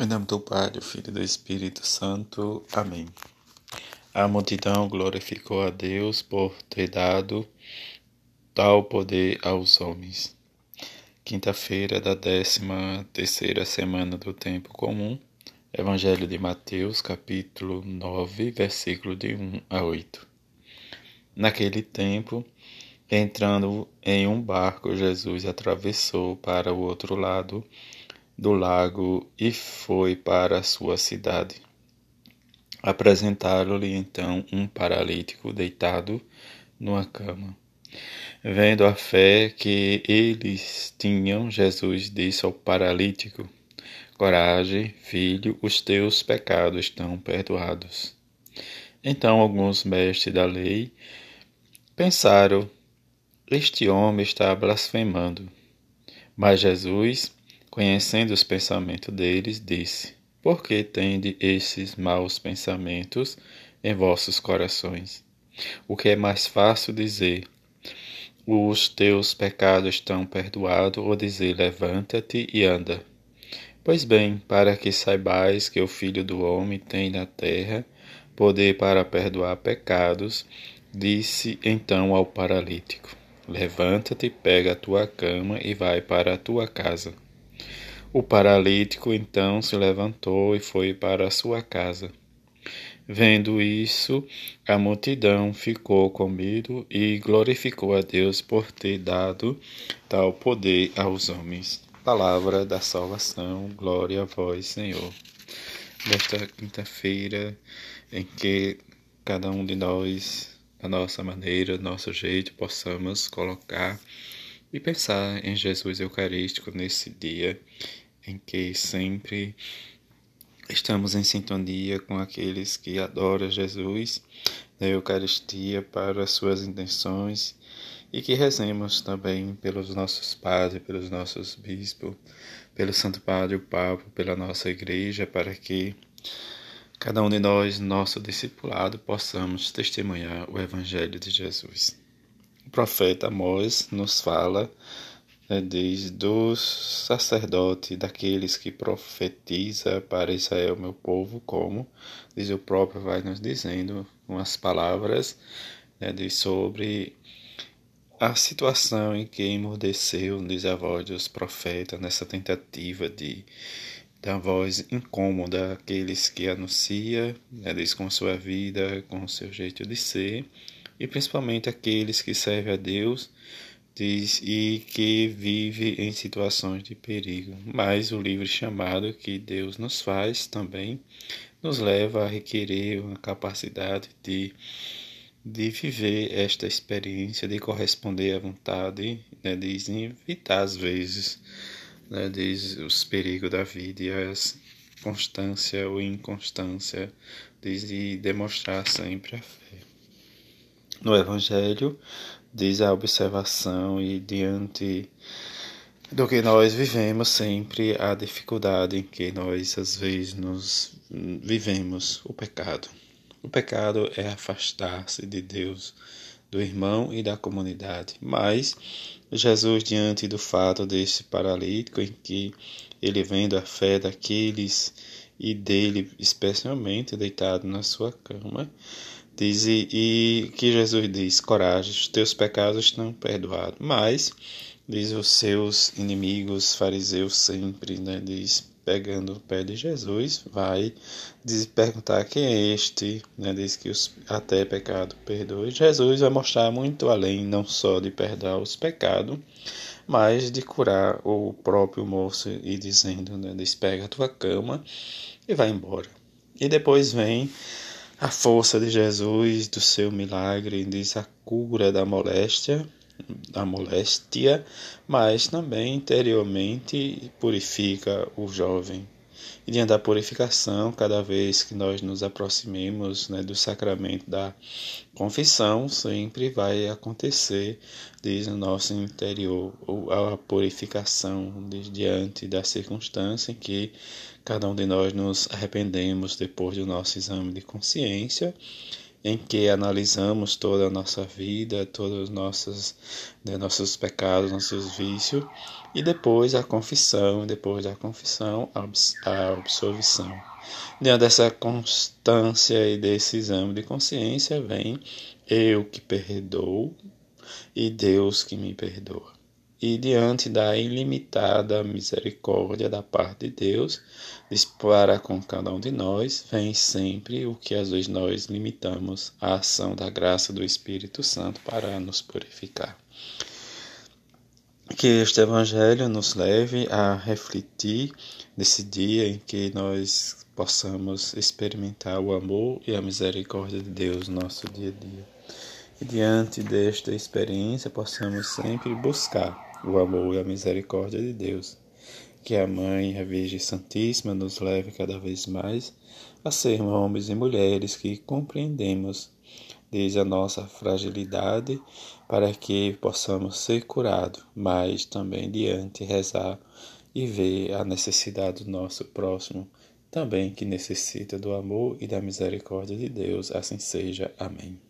Em nome do Pai, do Filho e do Espírito Santo. Amém. A multidão glorificou a Deus por ter dado tal poder aos homens. Quinta-feira da décima terceira semana do tempo comum. Evangelho de Mateus, capítulo 9, versículo de 1 a 8. Naquele tempo, entrando em um barco, Jesus atravessou para o outro lado do lago e foi para sua cidade. Apresentaram-lhe então um paralítico deitado numa cama. Vendo a fé que eles tinham, Jesus disse ao paralítico: Coragem, filho, os teus pecados estão perdoados. Então alguns mestres da lei pensaram: Este homem está blasfemando. Mas Jesus Conhecendo os pensamentos deles, disse: Por que tende esses maus pensamentos em vossos corações? O que é mais fácil dizer: Os teus pecados estão perdoados, ou dizer: Levanta-te e anda. Pois bem, para que saibais que o Filho do Homem tem na terra poder para perdoar pecados, disse então ao paralítico: Levanta-te, pega a tua cama e vai para a tua casa. O paralítico então se levantou e foi para sua casa. Vendo isso, a multidão ficou com medo e glorificou a Deus por ter dado tal poder aos homens. Palavra da salvação, glória a vós, Senhor. Nesta quinta-feira, em que cada um de nós, a nossa maneira, nosso jeito, possamos colocar e pensar em Jesus Eucarístico nesse dia em que sempre estamos em sintonia com aqueles que adoram Jesus na Eucaristia para as suas intenções e que rezemos também pelos nossos padres, pelos nossos bispos, pelo Santo Padre o Papa, pela nossa igreja, para que cada um de nós, nosso discipulado, possamos testemunhar o Evangelho de Jesus. O profeta Amós nos fala né, desde os sacerdotes, daqueles que profetiza para Israel, meu povo, como? Diz o próprio, vai nos dizendo umas palavras né, de, sobre a situação em que emudeceu, diz a voz dos profetas, nessa tentativa de da voz incômoda aqueles que anuncia, né, diz com sua vida, com seu jeito de ser, e principalmente aqueles que servem a Deus diz e que vive em situações de perigo. Mas o livre chamado que Deus nos faz também nos leva a requerer uma capacidade de, de viver esta experiência, de corresponder à vontade, né, de evitar às vezes né, diz os perigos da vida e as constância ou inconstância, diz de demonstrar sempre a fé. No Evangelho, diz a observação e diante do que nós vivemos sempre a dificuldade em que nós às vezes nos vivemos o pecado. O pecado é afastar-se de Deus, do irmão e da comunidade. Mas Jesus, diante do fato desse paralítico, em que ele vendo a fé daqueles e dele especialmente deitado na sua cama, Diz e, e que Jesus diz: coragem, os teus pecados estão perdoados. Mas, diz os seus inimigos, fariseus sempre, né, diz, pegando o pé de Jesus, vai diz, perguntar quem é este, né, diz que os, até pecado perdoe. Jesus vai mostrar muito além, não só de perdoar os pecados, mas de curar o próprio moço e dizendo, né, diz, pega a tua cama e vai embora. E depois vem a força de Jesus, do seu milagre, diz a cura da moléstia, da moléstia, mas também interiormente purifica o jovem. E diante da purificação, cada vez que nós nos aproximemos né, do sacramento da confissão, sempre vai acontecer, diz no nosso interior, a purificação diante da circunstância em que cada um de nós nos arrependemos depois do nosso exame de consciência, em que analisamos toda a nossa vida, todos os nossos, né, nossos pecados, nossos vícios, e depois a confissão, depois da confissão, a absolvição. Diante dessa constância e desse exame de consciência, vem eu que perdoo e Deus que me perdoa. E diante da ilimitada misericórdia da parte de Deus, para com cada um de nós, vem sempre o que às vezes nós limitamos a ação da graça do Espírito Santo para nos purificar. Que este Evangelho nos leve a refletir nesse dia em que nós possamos experimentar o amor e a misericórdia de Deus no nosso dia a dia. E diante desta experiência, possamos sempre buscar o amor e a misericórdia de Deus. Que a Mãe, a Virgem Santíssima, nos leve cada vez mais a sermos homens e mulheres que compreendemos desde a nossa fragilidade para que possamos ser curados, mas também diante rezar e ver a necessidade do nosso próximo, também que necessita do amor e da misericórdia de Deus. Assim seja. Amém.